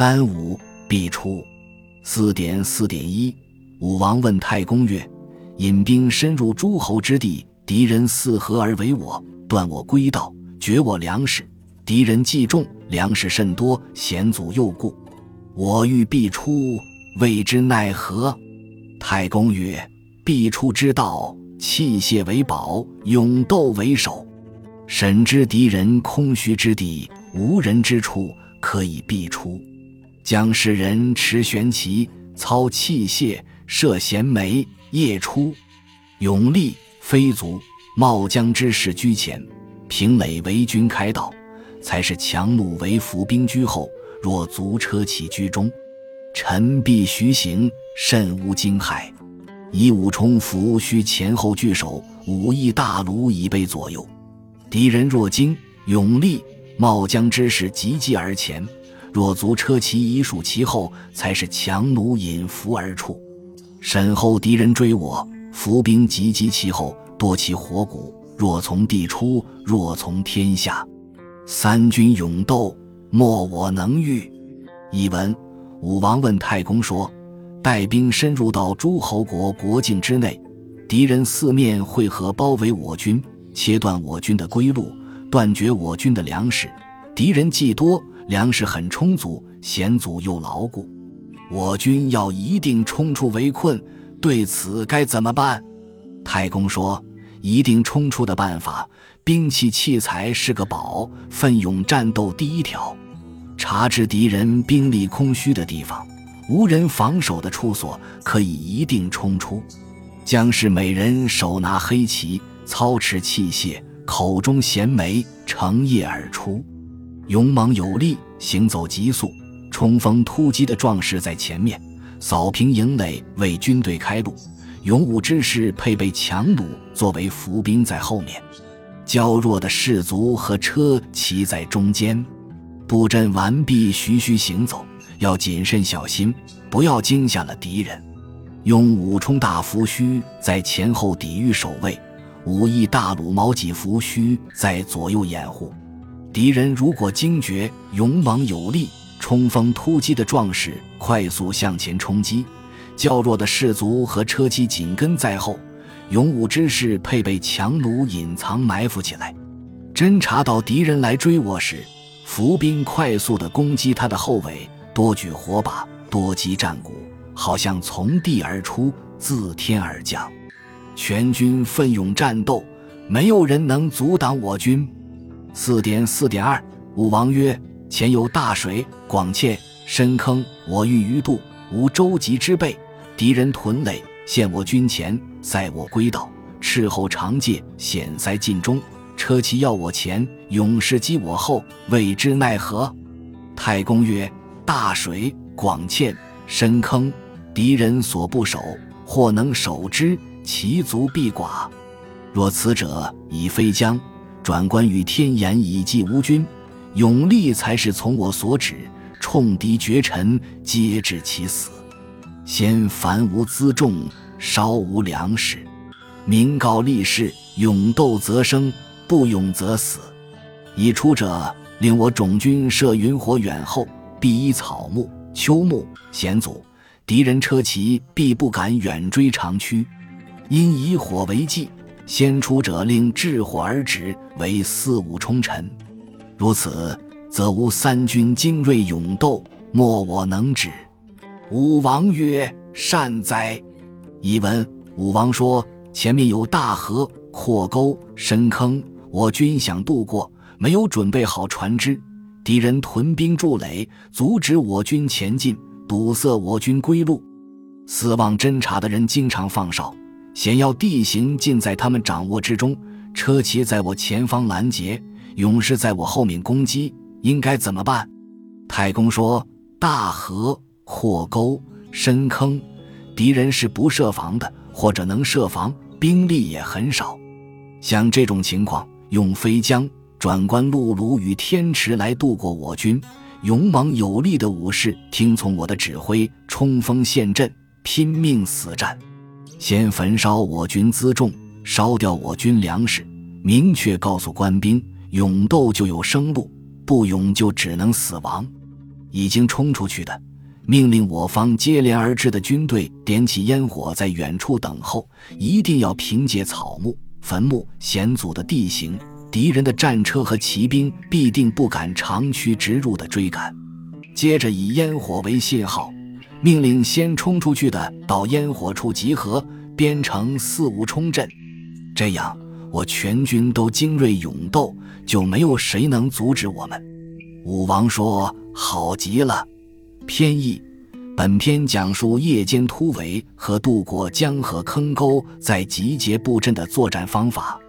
三五必出。四点四点一。武王问太公曰：“引兵深入诸侯之地，敌人四合而围我，断我归道，绝我粮食。敌人既众，粮食甚多，险阻又故。我欲必出，未知奈何？”太公曰：“必出之道，器械为宝，勇斗为首。审知敌人空虚之地，无人之处，可以必出。将士人持玄旗，操器械。”涉贤梅，夜出，勇力飞卒，茂江之士居前，平垒为军开道，才是强弩为伏兵居后。若卒车骑居中，臣必徐行，慎无惊骇。以武冲伏须前后聚守，武艺大卢以备左右。敌人若惊，勇力茂江之士急急而前，若卒车骑以属其后，才是强弩引伏而出。身后敌人追我，伏兵急击其后，夺其火骨。若从地出，若从天下，三军勇斗，莫我能御。译文：武王问太公说：“带兵深入到诸侯国国境之内，敌人四面会合，包围我军，切断我军的归路，断绝我军的粮食。敌人既多，粮食很充足，险阻又牢固。”我军要一定冲出围困，对此该怎么办？太公说：“一定冲出的办法，兵器器材是个宝，奋勇战斗第一条。查知敌人兵力空虚的地方，无人防守的处所，可以一定冲出。将士每人手拿黑旗，操持器械，口中衔枚，乘夜而出，勇猛有力，行走急速。”冲锋突击的壮士在前面，扫平营垒，为军队开路；勇武之士配备强弩，作为伏兵在后面；娇弱的士卒和车骑在中间。布阵完毕，徐徐行走，要谨慎小心，不要惊吓了敌人。用武冲大伏须在前后抵御守卫，武艺大鲁毛戟伏须在左右掩护。敌人如果惊觉，勇猛有力。冲锋突击的壮士快速向前冲击，较弱的士卒和车骑紧跟在后。勇武之士配备强弩，隐藏埋伏起来。侦察到敌人来追我时，伏兵快速地攻击他的后尾，多举火把，多击战鼓，好像从地而出，自天而降。全军奋勇战斗，没有人能阻挡我军。四点四点二，武王曰。前有大水，广堑深坑，我欲鱼渡，无舟楫之备。敌人屯垒，陷我军前，塞我归道。斥候长戒，险塞尽中。车骑要我前，勇士击我后，未知奈何？太公曰：大水，广堑，深坑，敌人所不守，或能守之，其卒必寡。若此者，以非将，转关于天言，以济吴军。勇力才是从我所指，冲敌绝尘，皆致其死。先凡无辎重，稍无粮食，明告立誓：勇斗则生，不勇则死。已出者，令我种军设云火远后，必依草木、秋木险阻，敌人车骑必不敢远追长驱。因以火为计，先出者令制火而止，为四五冲尘。如此，则无三军精锐勇斗，莫我能止。武王曰：“善哉！”译文：武王说：“前面有大河、阔沟、深坑，我军想渡过，没有准备好船只。敌人屯兵筑垒，阻止我军前进，堵塞我军归路。四望侦察的人经常放哨，险要地形尽在他们掌握之中。车骑在我前方拦截。”勇士在我后面攻击，应该怎么办？太公说：“大河、阔沟、深坑，敌人是不设防的，或者能设防，兵力也很少。像这种情况，用飞将、转关陆卢与天池来渡过我军。勇猛有力的武士听从我的指挥，冲锋陷阵，拼命死战。先焚烧我军辎重，烧掉我军粮食，明确告诉官兵。”勇斗就有生路，不勇就只能死亡。已经冲出去的，命令我方接连而至的军队点起烟火，在远处等候，一定要凭借草木、坟墓、险阻的地形，敌人的战车和骑兵必定不敢长驱直入的追赶。接着以烟火为信号，命令先冲出去的到烟火处集合，编成四五冲阵。这样，我全军都精锐勇斗，就没有谁能阻止我们。武王说：“好极了。”偏义。本篇讲述夜间突围和渡过江河坑沟，在集结布阵的作战方法。